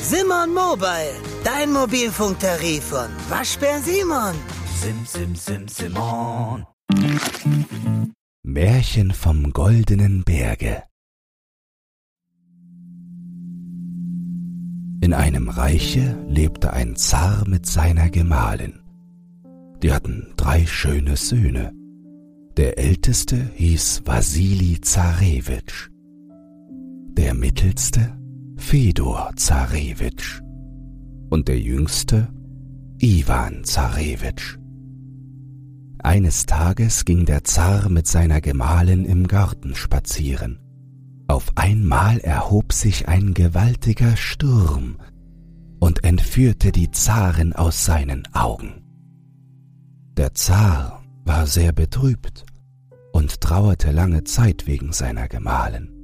Simon Mobile, dein Mobilfunktarif von Waschbär Simon. Sim, sim, sim, Simon. Märchen vom goldenen Berge In einem Reiche lebte ein Zar mit seiner Gemahlin. Die hatten drei schöne Söhne. Der älteste hieß Wasili Zarewitsch. Der mittelste Fedor Zarewitsch. Und der jüngste Iwan Zarewitsch. Eines Tages ging der Zar mit seiner Gemahlin im Garten spazieren. Auf einmal erhob sich ein gewaltiger Sturm und entführte die Zarin aus seinen Augen. Der Zar war sehr betrübt und trauerte lange Zeit wegen seiner Gemahlin.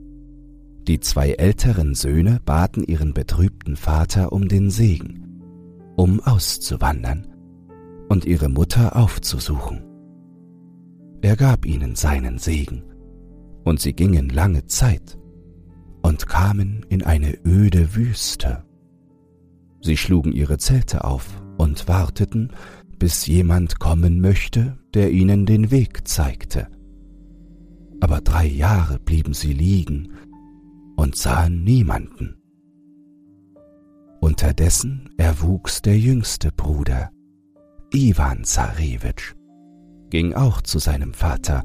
Die zwei älteren Söhne baten ihren betrübten Vater um den Segen, um auszuwandern und ihre Mutter aufzusuchen. Er gab ihnen seinen Segen, und sie gingen lange Zeit und kamen in eine öde Wüste. Sie schlugen ihre Zelte auf und warteten, bis jemand kommen möchte, der ihnen den Weg zeigte. Aber drei Jahre blieben sie liegen und sahen niemanden. Unterdessen erwuchs der jüngste Bruder, Iwan Zarewitsch, ging auch zu seinem Vater,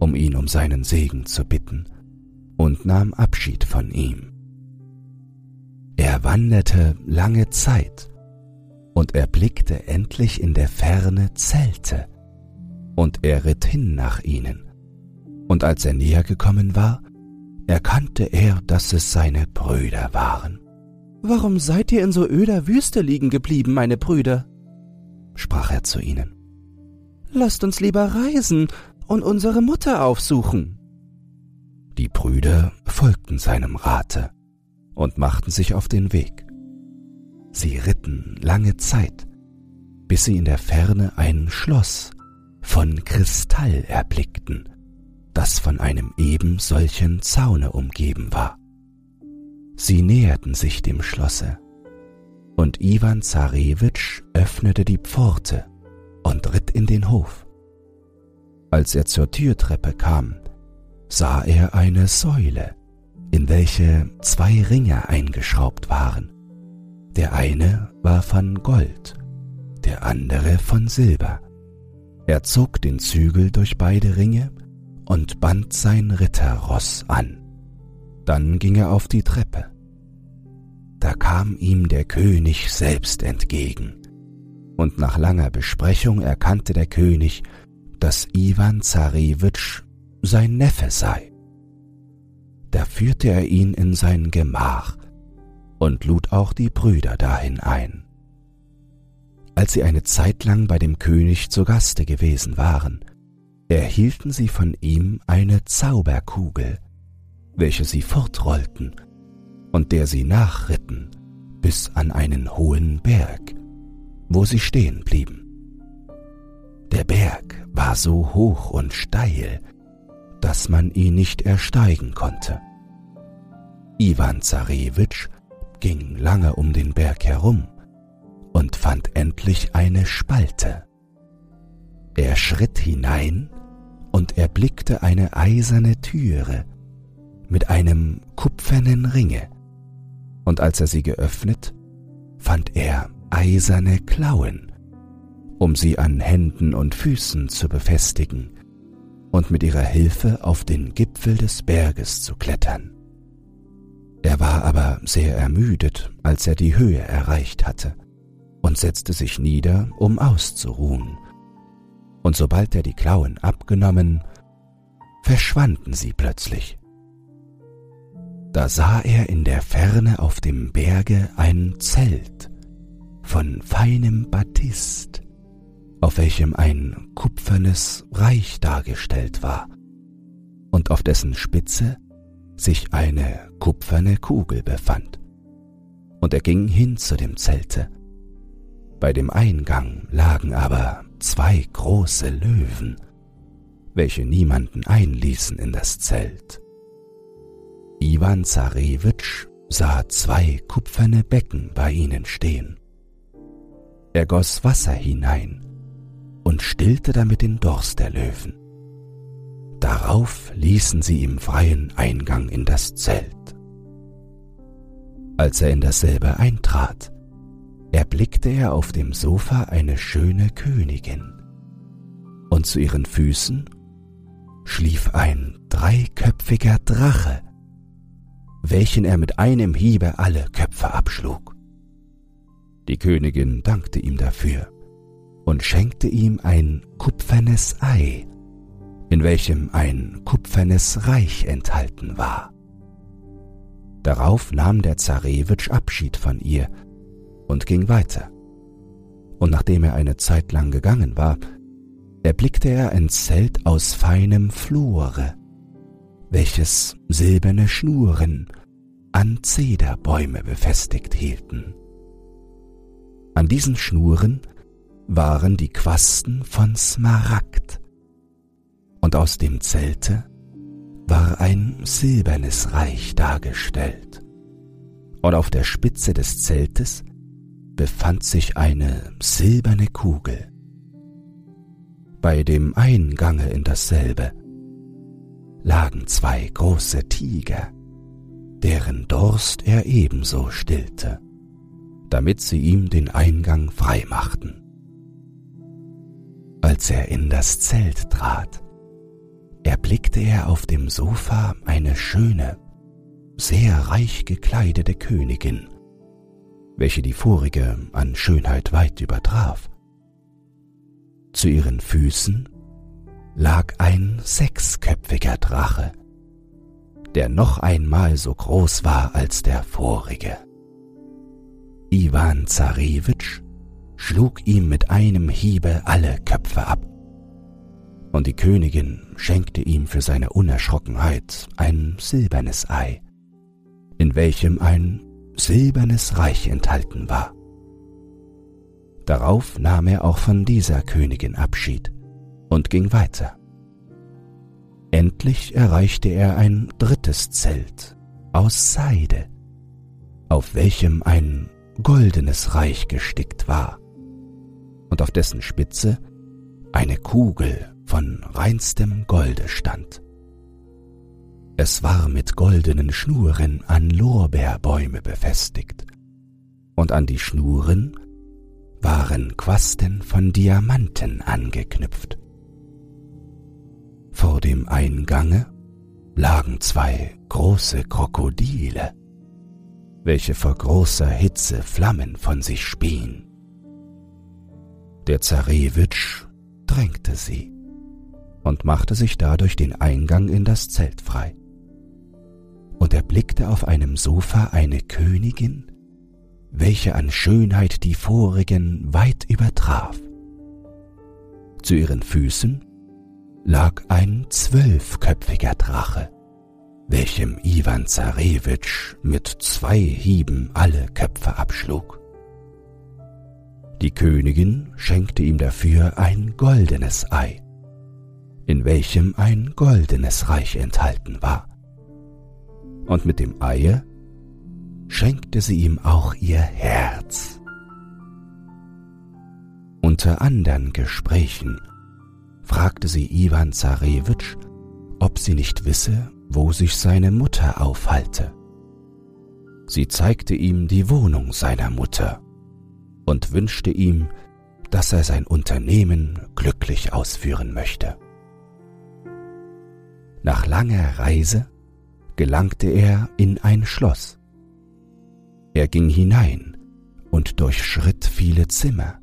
um ihn um seinen Segen zu bitten, und nahm Abschied von ihm. Er wanderte lange Zeit und erblickte endlich in der Ferne Zelte, und er ritt hin nach ihnen, und als er näher gekommen war, erkannte er, dass es seine Brüder waren. Warum seid ihr in so öder Wüste liegen geblieben, meine Brüder? sprach er zu ihnen. Lasst uns lieber reisen und unsere Mutter aufsuchen. Die Brüder folgten seinem Rate und machten sich auf den Weg. Sie ritten lange Zeit, bis sie in der Ferne ein Schloss von Kristall erblickten, das von einem eben solchen Zaune umgeben war. Sie näherten sich dem Schlosse, und Iwan Zarewitsch öffnete die Pforte und ritt in den Hof. Als er zur Türtreppe kam, sah er eine Säule, in welche zwei Ringe eingeschraubt waren. Der eine war von Gold, der andere von Silber. Er zog den Zügel durch beide Ringe und band sein Ritterross an. Dann ging er auf die Treppe. Da kam ihm der König selbst entgegen und nach langer Besprechung erkannte der König, dass Iwan Zarewitsch sein Neffe sei. Da führte er ihn in sein Gemach und lud auch die Brüder dahin ein. Als sie eine Zeit lang bei dem König zu Gaste gewesen waren, erhielten sie von ihm eine Zauberkugel, welche sie fortrollten und der sie nachritten bis an einen hohen Berg, wo sie stehen blieben. Der Berg war so hoch und steil, dass man ihn nicht ersteigen konnte. Iwan Zarewitsch ging lange um den Berg herum und fand endlich eine Spalte. Er schritt hinein und erblickte eine eiserne Türe mit einem kupfernen Ringe, und als er sie geöffnet, fand er eiserne Klauen, um sie an Händen und Füßen zu befestigen und mit ihrer Hilfe auf den Gipfel des Berges zu klettern. Er war aber sehr ermüdet, als er die Höhe erreicht hatte, und setzte sich nieder, um auszuruhen. Und sobald er die Klauen abgenommen, verschwanden sie plötzlich. Da sah er in der Ferne auf dem Berge ein Zelt von feinem Batist, auf welchem ein kupfernes Reich dargestellt war und auf dessen Spitze sich eine kupferne Kugel befand. Und er ging hin zu dem Zelte. Bei dem Eingang lagen aber zwei große Löwen, welche niemanden einließen in das Zelt. Iwan Zarewitsch sah zwei kupferne Becken bei ihnen stehen. Er goss Wasser hinein und stillte damit den Durst der Löwen. Darauf ließen sie ihm freien Eingang in das Zelt. Als er in dasselbe eintrat, erblickte er auf dem Sofa eine schöne Königin, und zu ihren Füßen schlief ein dreiköpfiger Drache, welchen er mit einem Hiebe alle Köpfe abschlug. Die Königin dankte ihm dafür und schenkte ihm ein kupfernes Ei, in welchem ein kupfernes Reich enthalten war. Darauf nahm der Zarewitsch Abschied von ihr und ging weiter. Und nachdem er eine Zeit lang gegangen war, erblickte er ein Zelt aus feinem Flore, welches silberne Schnuren an Zederbäume befestigt hielten. An diesen Schnuren waren die Quasten von Smaragd, und aus dem Zelte war ein silbernes Reich dargestellt, und auf der Spitze des Zeltes befand sich eine silberne Kugel. Bei dem Eingange in dasselbe lagen zwei große Tiger, deren Durst er ebenso stillte, damit sie ihm den Eingang frei machten. Als er in das Zelt trat, erblickte er auf dem Sofa eine schöne, sehr reich gekleidete Königin, welche die vorige an Schönheit weit übertraf. Zu ihren Füßen lag ein sechsköpfiger Drache, der noch einmal so groß war als der vorige. Iwan Zarewitsch schlug ihm mit einem Hiebe alle Köpfe ab, und die Königin schenkte ihm für seine Unerschrockenheit ein silbernes Ei, in welchem ein silbernes Reich enthalten war. Darauf nahm er auch von dieser Königin Abschied und ging weiter. Endlich erreichte er ein drittes Zelt aus Seide, auf welchem ein goldenes Reich gestickt war und auf dessen Spitze eine Kugel von reinstem Golde stand. Es war mit goldenen Schnuren an Lorbeerbäume befestigt, und an die Schnuren waren Quasten von Diamanten angeknüpft. Vor dem Eingange lagen zwei große Krokodile, welche vor großer Hitze Flammen von sich spien. Der Zarewitsch drängte sie und machte sich dadurch den Eingang in das Zelt frei. Und er blickte auf einem Sofa eine Königin, welche an Schönheit die vorigen weit übertraf. Zu ihren Füßen lag ein zwölfköpfiger Drache, welchem Iwan Zarewitsch mit zwei Hieben alle Köpfe abschlug. Die Königin schenkte ihm dafür ein goldenes Ei, in welchem ein goldenes Reich enthalten war. Und mit dem Eie schenkte sie ihm auch ihr Herz. Unter andern Gesprächen fragte sie Iwan Zarewitsch, ob sie nicht wisse, wo sich seine Mutter aufhalte. Sie zeigte ihm die Wohnung seiner Mutter und wünschte ihm, dass er sein Unternehmen glücklich ausführen möchte. Nach langer Reise gelangte er in ein Schloss. Er ging hinein und durchschritt viele Zimmer,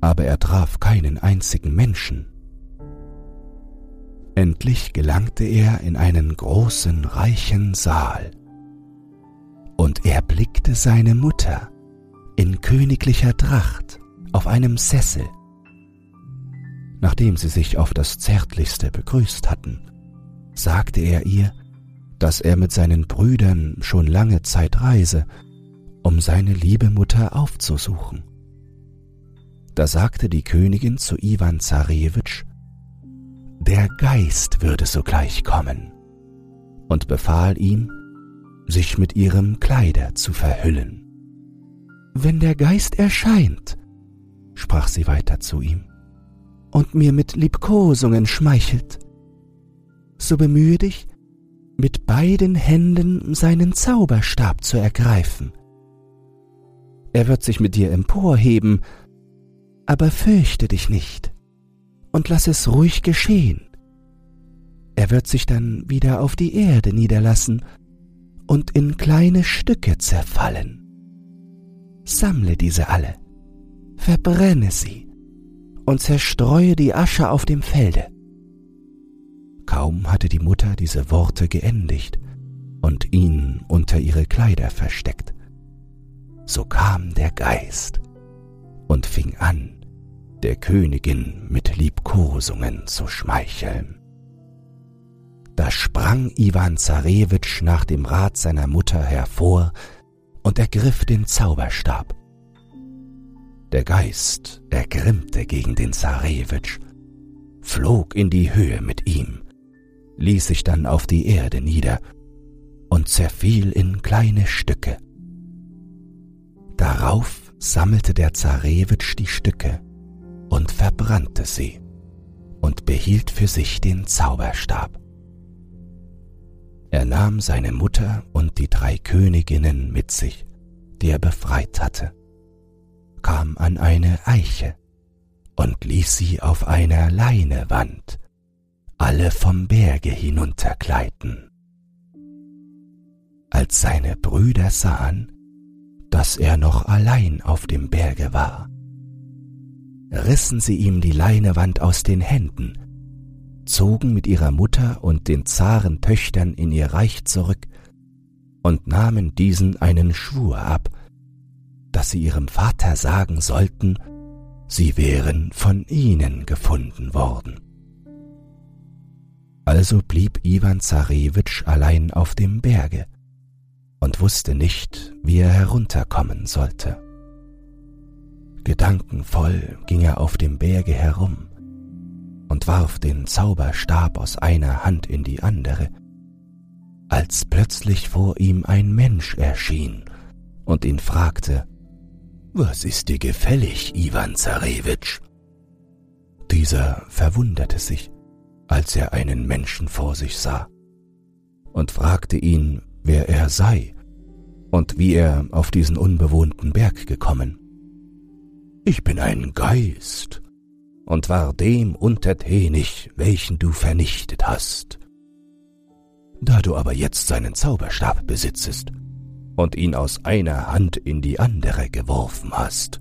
aber er traf keinen einzigen Menschen. Endlich gelangte er in einen großen, reichen Saal, und er blickte seine Mutter, in königlicher Tracht auf einem Sessel. Nachdem sie sich auf das Zärtlichste begrüßt hatten, sagte er ihr, dass er mit seinen Brüdern schon lange Zeit reise, um seine liebe Mutter aufzusuchen. Da sagte die Königin zu Iwan Zarewitsch, der Geist würde sogleich kommen, und befahl ihm, sich mit ihrem Kleider zu verhüllen. Wenn der Geist erscheint, sprach sie weiter zu ihm, und mir mit Liebkosungen schmeichelt, so bemühe dich, mit beiden Händen seinen Zauberstab zu ergreifen. Er wird sich mit dir emporheben, aber fürchte dich nicht und lass es ruhig geschehen. Er wird sich dann wieder auf die Erde niederlassen und in kleine Stücke zerfallen. Sammle diese alle, verbrenne sie und zerstreue die Asche auf dem Felde. Kaum hatte die Mutter diese Worte geendigt und ihn unter ihre Kleider versteckt, so kam der Geist und fing an, der Königin mit Liebkosungen zu schmeicheln. Da sprang Iwan Zarewitsch nach dem Rat seiner Mutter hervor und ergriff den Zauberstab. Der Geist ergrimmte gegen den Zarewitsch, flog in die Höhe mit ihm, ließ sich dann auf die Erde nieder und zerfiel in kleine Stücke. Darauf sammelte der Zarewitsch die Stücke und verbrannte sie und behielt für sich den Zauberstab. Er nahm seine Mutter und die drei Königinnen mit sich, die er befreit hatte, kam an eine Eiche und ließ sie auf einer Leinewand alle vom Berge hinuntergleiten. Als seine Brüder sahen, dass er noch allein auf dem Berge war, rissen sie ihm die Leinewand aus den Händen zogen mit ihrer Mutter und den zaren Töchtern in ihr Reich zurück und nahmen diesen einen Schwur ab, dass sie ihrem Vater sagen sollten, sie wären von ihnen gefunden worden. Also blieb Iwan Zarewitsch allein auf dem Berge und wusste nicht, wie er herunterkommen sollte. Gedankenvoll ging er auf dem Berge herum, und warf den Zauberstab aus einer Hand in die andere, als plötzlich vor ihm ein Mensch erschien und ihn fragte, Was ist dir gefällig, Iwan Zarewitsch? Dieser verwunderte sich, als er einen Menschen vor sich sah, und fragte ihn, wer er sei und wie er auf diesen unbewohnten Berg gekommen. Ich bin ein Geist, und war dem untertänig, welchen du vernichtet hast. Da du aber jetzt seinen Zauberstab besitzest und ihn aus einer Hand in die andere geworfen hast,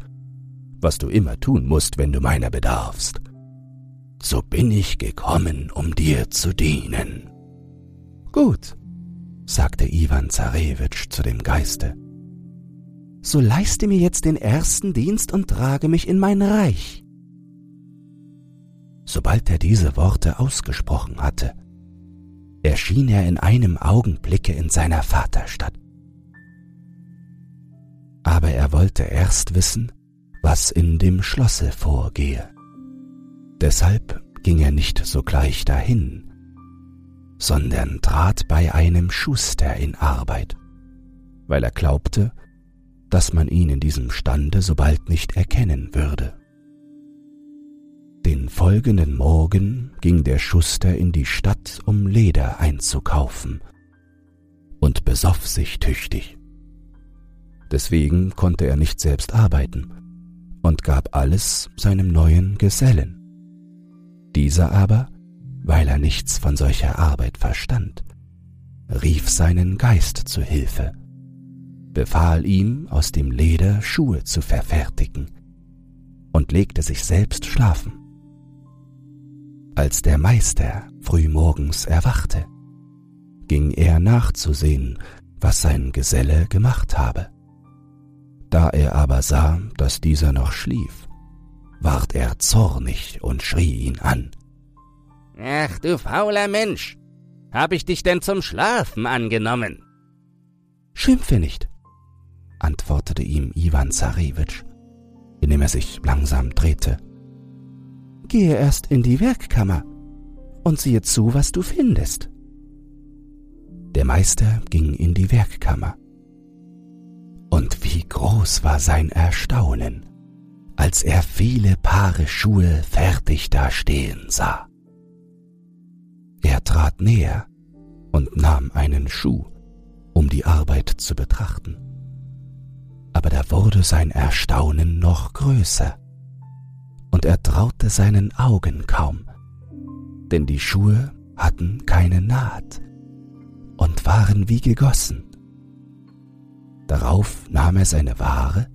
was du immer tun musst, wenn du meiner bedarfst, so bin ich gekommen, um dir zu dienen. Gut, sagte Iwan Zarewitsch zu dem Geiste, so leiste mir jetzt den ersten Dienst und trage mich in mein Reich. Sobald er diese Worte ausgesprochen hatte, erschien er in einem Augenblicke in seiner Vaterstadt. Aber er wollte erst wissen, was in dem Schlosse vorgehe. Deshalb ging er nicht sogleich dahin, sondern trat bei einem Schuster in Arbeit, weil er glaubte, dass man ihn in diesem Stande so bald nicht erkennen würde. Den folgenden Morgen ging der Schuster in die Stadt, um Leder einzukaufen, und besoff sich tüchtig. Deswegen konnte er nicht selbst arbeiten und gab alles seinem neuen Gesellen. Dieser aber, weil er nichts von solcher Arbeit verstand, rief seinen Geist zu Hilfe, befahl ihm, aus dem Leder Schuhe zu verfertigen und legte sich selbst schlafen. Als der Meister frühmorgens erwachte, ging er nachzusehen, was sein Geselle gemacht habe. Da er aber sah, dass dieser noch schlief, ward er zornig und schrie ihn an. Ach du fauler Mensch, hab ich dich denn zum Schlafen angenommen? Schimpfe nicht, antwortete ihm Iwan Zarewitsch, indem er sich langsam drehte Gehe erst in die Werkkammer und siehe zu, was du findest. Der Meister ging in die Werkkammer. Und wie groß war sein Erstaunen, als er viele Paare Schuhe fertig dastehen sah. Er trat näher und nahm einen Schuh, um die Arbeit zu betrachten. Aber da wurde sein Erstaunen noch größer, und er traute seinen Augen kaum, denn die Schuhe hatten keine Naht und waren wie gegossen. Darauf nahm er seine Ware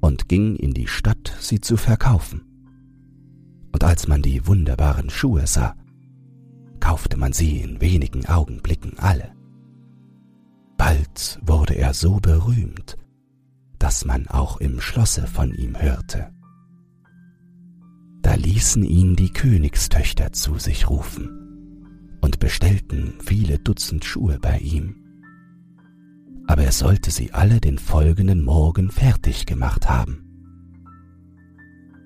und ging in die Stadt, sie zu verkaufen. Und als man die wunderbaren Schuhe sah, kaufte man sie in wenigen Augenblicken alle. Bald wurde er so berühmt, dass man auch im Schlosse von ihm hörte. Da ließen ihn die Königstöchter zu sich rufen und bestellten viele Dutzend Schuhe bei ihm. Aber er sollte sie alle den folgenden Morgen fertig gemacht haben.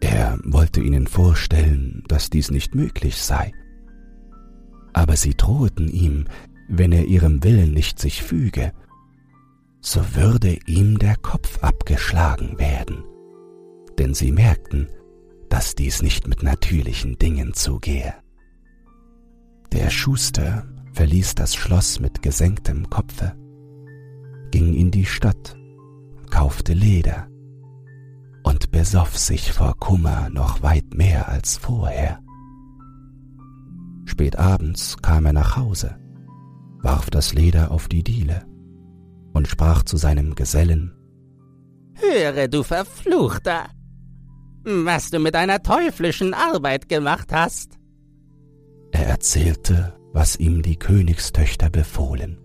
Er wollte ihnen vorstellen, dass dies nicht möglich sei. Aber sie drohten ihm, wenn er ihrem Willen nicht sich füge, so würde ihm der Kopf abgeschlagen werden, denn sie merkten, dass dies nicht mit natürlichen Dingen zugehe. Der Schuster verließ das Schloss mit gesenktem Kopfe, ging in die Stadt, kaufte Leder und besoff sich vor Kummer noch weit mehr als vorher. Spät abends kam er nach Hause, warf das Leder auf die Diele und sprach zu seinem Gesellen Höre, du Verfluchter, was du mit deiner teuflischen Arbeit gemacht hast. Er erzählte, was ihm die Königstöchter befohlen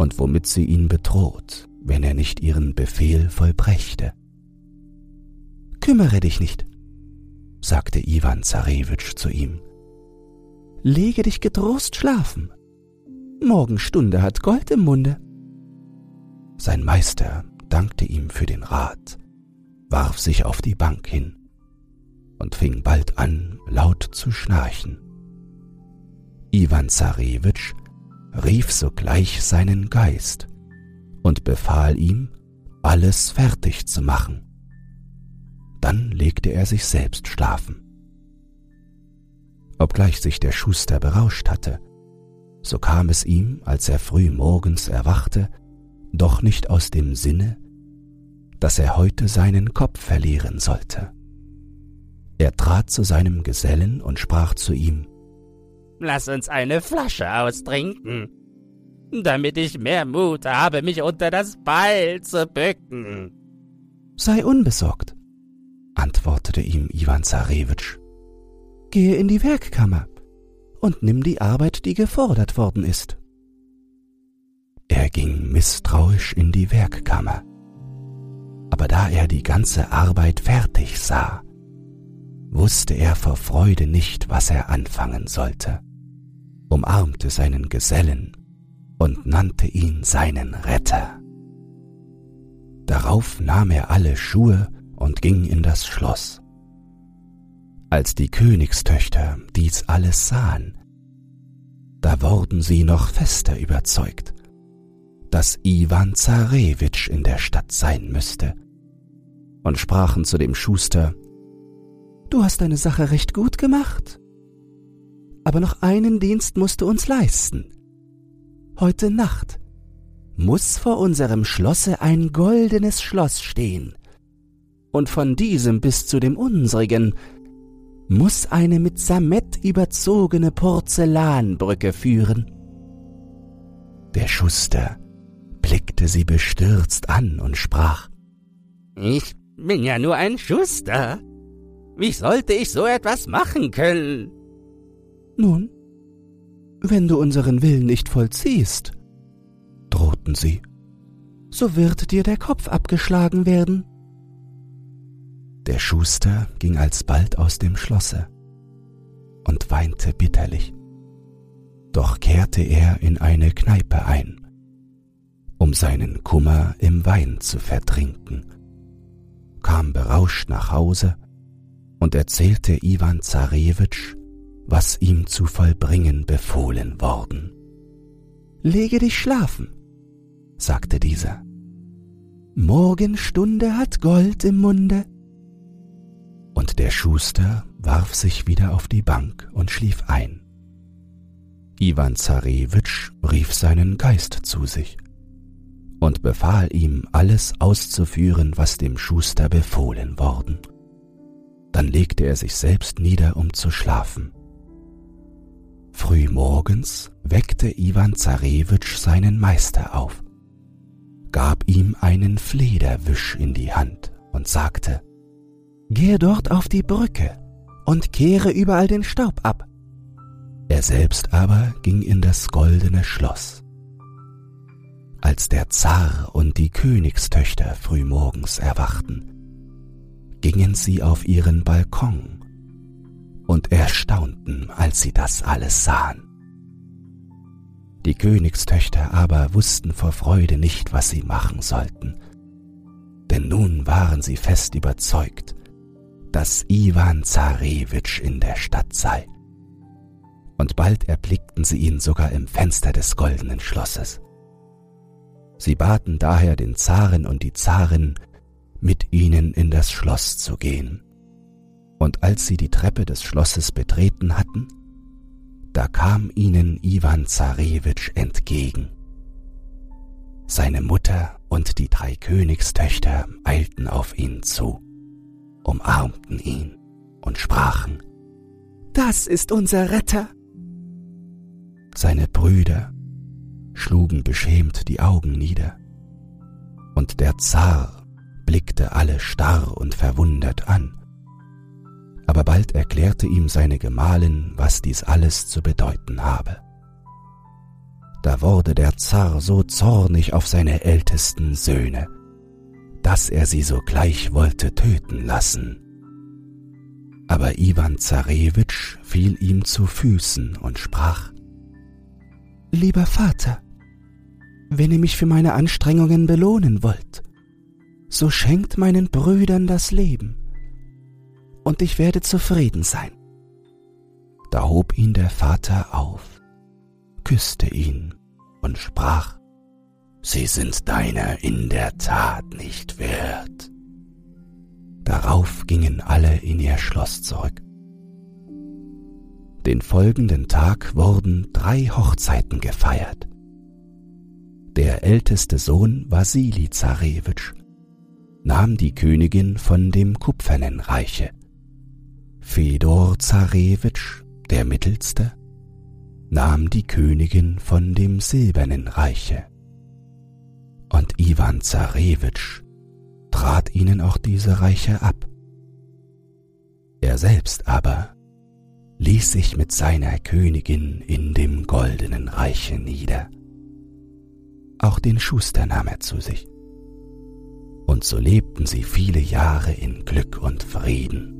und womit sie ihn bedroht, wenn er nicht ihren Befehl vollbrächte. Kümmere dich nicht, sagte Iwan Zarewitsch zu ihm. Lege dich getrost schlafen. Morgenstunde hat Gold im Munde. Sein Meister dankte ihm für den Rat, warf sich auf die Bank hin und fing bald an, laut zu schnarchen. Iwan Zarewitsch rief sogleich seinen Geist und befahl ihm, alles fertig zu machen. Dann legte er sich selbst schlafen. Obgleich sich der Schuster berauscht hatte, so kam es ihm, als er früh morgens erwachte, doch nicht aus dem Sinne, dass er heute seinen Kopf verlieren sollte. Er trat zu seinem Gesellen und sprach zu ihm Lass uns eine Flasche austrinken, damit ich mehr Mut habe, mich unter das Beil zu bücken. Sei unbesorgt, antwortete ihm Iwan Zarewitsch. Gehe in die Werkkammer und nimm die Arbeit, die gefordert worden ist. Er ging misstrauisch in die Werkkammer, aber da er die ganze Arbeit fertig sah, wusste er vor Freude nicht, was er anfangen sollte umarmte seinen Gesellen und nannte ihn seinen Retter. Darauf nahm er alle Schuhe und ging in das Schloss. Als die Königstöchter dies alles sahen, da wurden sie noch fester überzeugt, dass Iwan Zarewitsch in der Stadt sein müsste, und sprachen zu dem Schuster, Du hast deine Sache recht gut gemacht aber noch einen Dienst musst du uns leisten. Heute Nacht muss vor unserem Schlosse ein goldenes Schloss stehen, und von diesem bis zu dem unsrigen muss eine mit Samett überzogene Porzellanbrücke führen. Der Schuster blickte sie bestürzt an und sprach Ich bin ja nur ein Schuster. Wie sollte ich so etwas machen können? Nun, wenn du unseren Willen nicht vollziehst, drohten sie, so wird dir der Kopf abgeschlagen werden. Der Schuster ging alsbald aus dem Schlosse und weinte bitterlich. Doch kehrte er in eine Kneipe ein, um seinen Kummer im Wein zu vertrinken, kam berauscht nach Hause und erzählte Iwan Zarewitsch was ihm zu vollbringen befohlen worden. Lege dich schlafen, sagte dieser. Morgenstunde hat Gold im Munde. Und der Schuster warf sich wieder auf die Bank und schlief ein. Iwan Zarewitsch rief seinen Geist zu sich und befahl ihm, alles auszuführen, was dem Schuster befohlen worden. Dann legte er sich selbst nieder, um zu schlafen. Früh morgens weckte Iwan Zarewitsch seinen Meister auf, gab ihm einen Flederwisch in die Hand und sagte, Gehe dort auf die Brücke und kehre überall den Staub ab. Er selbst aber ging in das goldene Schloss. Als der Zar und die Königstöchter frühmorgens erwachten, gingen sie auf ihren Balkon und erstaunten, als sie das alles sahen. Die Königstöchter aber wussten vor Freude nicht, was sie machen sollten, denn nun waren sie fest überzeugt, dass Iwan Zarewitsch in der Stadt sei. Und bald erblickten sie ihn sogar im Fenster des goldenen Schlosses. Sie baten daher den Zaren und die Zarin, mit ihnen in das Schloss zu gehen und als sie die Treppe des Schlosses betreten hatten, da kam ihnen Iwan Zarewitsch entgegen. Seine Mutter und die drei Königstöchter eilten auf ihn zu, umarmten ihn und sprachen, Das ist unser Retter. Seine Brüder schlugen beschämt die Augen nieder, und der Zar blickte alle starr und verwundert an aber bald erklärte ihm seine Gemahlin, was dies alles zu bedeuten habe. Da wurde der Zar so zornig auf seine ältesten Söhne, dass er sie sogleich wollte töten lassen. Aber Iwan Zarewitsch fiel ihm zu Füßen und sprach, Lieber Vater, wenn ihr mich für meine Anstrengungen belohnen wollt, so schenkt meinen Brüdern das Leben und ich werde zufrieden sein. Da hob ihn der Vater auf, küsste ihn und sprach, Sie sind deiner in der Tat nicht wert. Darauf gingen alle in ihr Schloss zurück. Den folgenden Tag wurden drei Hochzeiten gefeiert. Der älteste Sohn Wasili Zarewitsch nahm die Königin von dem kupfernen Reiche Fedor Zarewitsch, der Mittelste, nahm die Königin von dem silbernen Reiche. Und Iwan Zarewitsch trat ihnen auch diese Reiche ab. Er selbst aber ließ sich mit seiner Königin in dem goldenen Reiche nieder. Auch den Schuster nahm er zu sich. Und so lebten sie viele Jahre in Glück und Frieden.